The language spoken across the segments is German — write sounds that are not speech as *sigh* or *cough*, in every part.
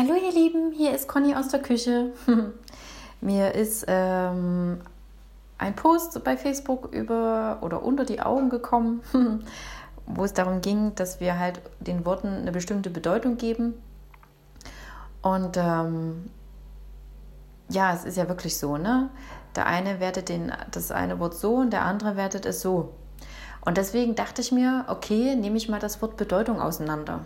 Hallo ihr Lieben, hier ist Conny aus der Küche. *laughs* Mir ist ähm, ein Post bei Facebook über oder unter die Augen gekommen, *laughs* wo es darum ging, dass wir halt den Worten eine bestimmte Bedeutung geben. Und ähm, ja, es ist ja wirklich so, ne? Der eine wertet den, das eine Wort so und der andere wertet es so. Und deswegen dachte ich mir, okay, nehme ich mal das Wort Bedeutung auseinander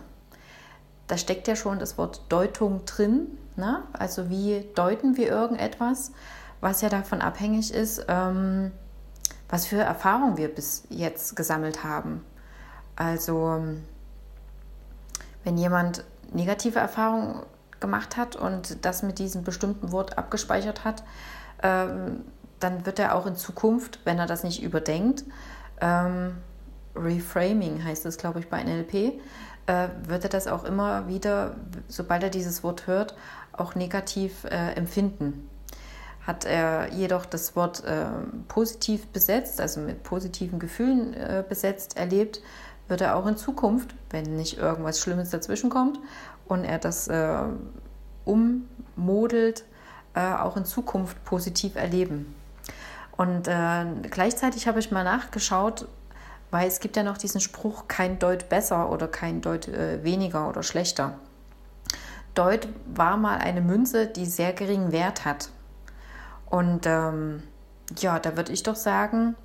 da steckt ja schon das Wort Deutung drin. Ne? Also wie deuten wir irgendetwas, was ja davon abhängig ist, ähm, was für Erfahrungen wir bis jetzt gesammelt haben. Also wenn jemand negative Erfahrungen gemacht hat und das mit diesem bestimmten Wort abgespeichert hat, ähm, dann wird er auch in Zukunft, wenn er das nicht überdenkt, ähm, Reframing heißt es, glaube ich, bei NLP, äh, wird er das auch immer wieder, sobald er dieses Wort hört, auch negativ äh, empfinden. Hat er jedoch das Wort äh, positiv besetzt, also mit positiven Gefühlen äh, besetzt, erlebt, wird er auch in Zukunft, wenn nicht irgendwas Schlimmes dazwischen kommt und er das äh, ummodelt, äh, auch in Zukunft positiv erleben. Und gleichzeitig habe ich mal nachgeschaut, weil es gibt ja noch diesen Spruch, kein Deut besser oder kein Deut äh, weniger oder schlechter. Deut war mal eine Münze, die sehr geringen Wert hat. Und ähm, ja, da würde ich doch sagen,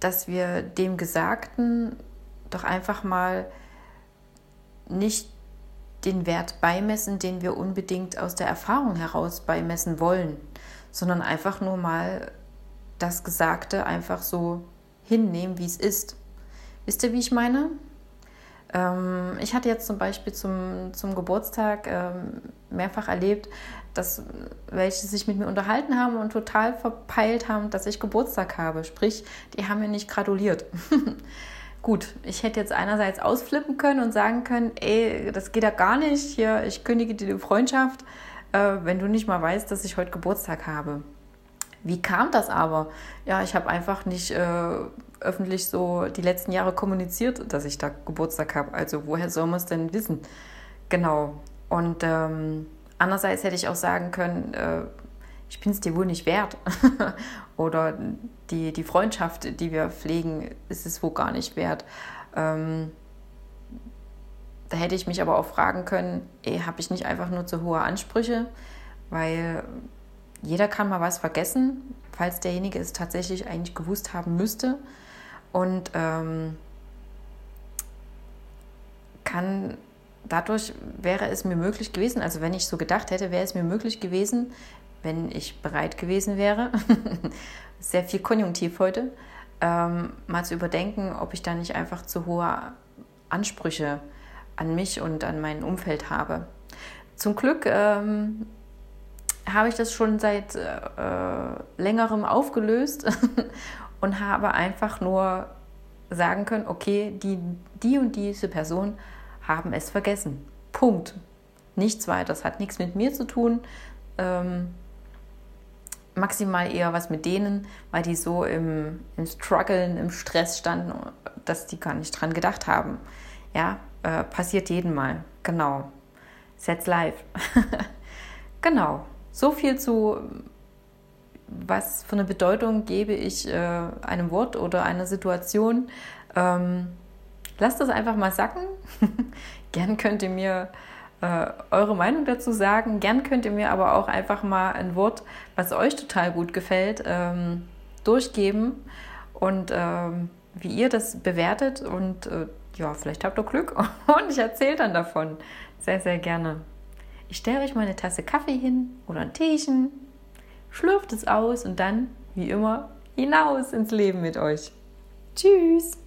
dass wir dem Gesagten doch einfach mal nicht den Wert beimessen, den wir unbedingt aus der Erfahrung heraus beimessen wollen, sondern einfach nur mal das Gesagte einfach so hinnehmen, wie es ist. Wisst ihr, wie ich meine? Ähm, ich hatte jetzt zum Beispiel zum, zum Geburtstag ähm, mehrfach erlebt, dass welche sich mit mir unterhalten haben und total verpeilt haben, dass ich Geburtstag habe. Sprich, die haben mir nicht gratuliert. *laughs* Gut, ich hätte jetzt einerseits ausflippen können und sagen können, ey, das geht ja gar nicht, hier, ich kündige dir die Freundschaft, äh, wenn du nicht mal weißt, dass ich heute Geburtstag habe. Wie kam das aber? Ja, ich habe einfach nicht äh, öffentlich so die letzten Jahre kommuniziert, dass ich da Geburtstag habe. Also woher soll man es denn wissen? Genau. Und ähm, andererseits hätte ich auch sagen können, äh, ich bin es dir wohl nicht wert. *laughs* Oder die, die Freundschaft, die wir pflegen, ist es wohl gar nicht wert. Ähm, da hätte ich mich aber auch fragen können, habe ich nicht einfach nur zu hohe Ansprüche? Weil jeder kann mal was vergessen, falls derjenige es tatsächlich eigentlich gewusst haben müsste. Und ähm, kann dadurch wäre es mir möglich gewesen, also wenn ich so gedacht hätte, wäre es mir möglich gewesen, wenn ich bereit gewesen wäre, *laughs* sehr viel Konjunktiv heute, ähm, mal zu überdenken, ob ich da nicht einfach zu hohe Ansprüche an mich und an mein Umfeld habe. Zum Glück ähm, habe ich das schon seit äh, längerem aufgelöst *laughs* und habe einfach nur sagen können, okay, die, die und diese Person haben es vergessen. Punkt. Nichts weiter. Das hat nichts mit mir zu tun. Ähm, maximal eher was mit denen, weil die so im, im Struggeln, im Stress standen, dass die gar nicht dran gedacht haben. Ja, äh, passiert jeden Mal. Genau. Sets live. *laughs* genau. So viel zu, was für eine Bedeutung gebe ich äh, einem Wort oder einer Situation. Ähm, lasst das einfach mal sacken. *laughs* Gern könnt ihr mir äh, eure Meinung dazu sagen. Gern könnt ihr mir aber auch einfach mal ein Wort, was euch total gut gefällt, ähm, durchgeben und ähm, wie ihr das bewertet. Und äh, ja, vielleicht habt ihr Glück *laughs* und ich erzähle dann davon. Sehr, sehr gerne. Ich stelle euch mal eine Tasse Kaffee hin oder ein Teechen, schlürft es aus und dann, wie immer, hinaus ins Leben mit euch. Tschüss!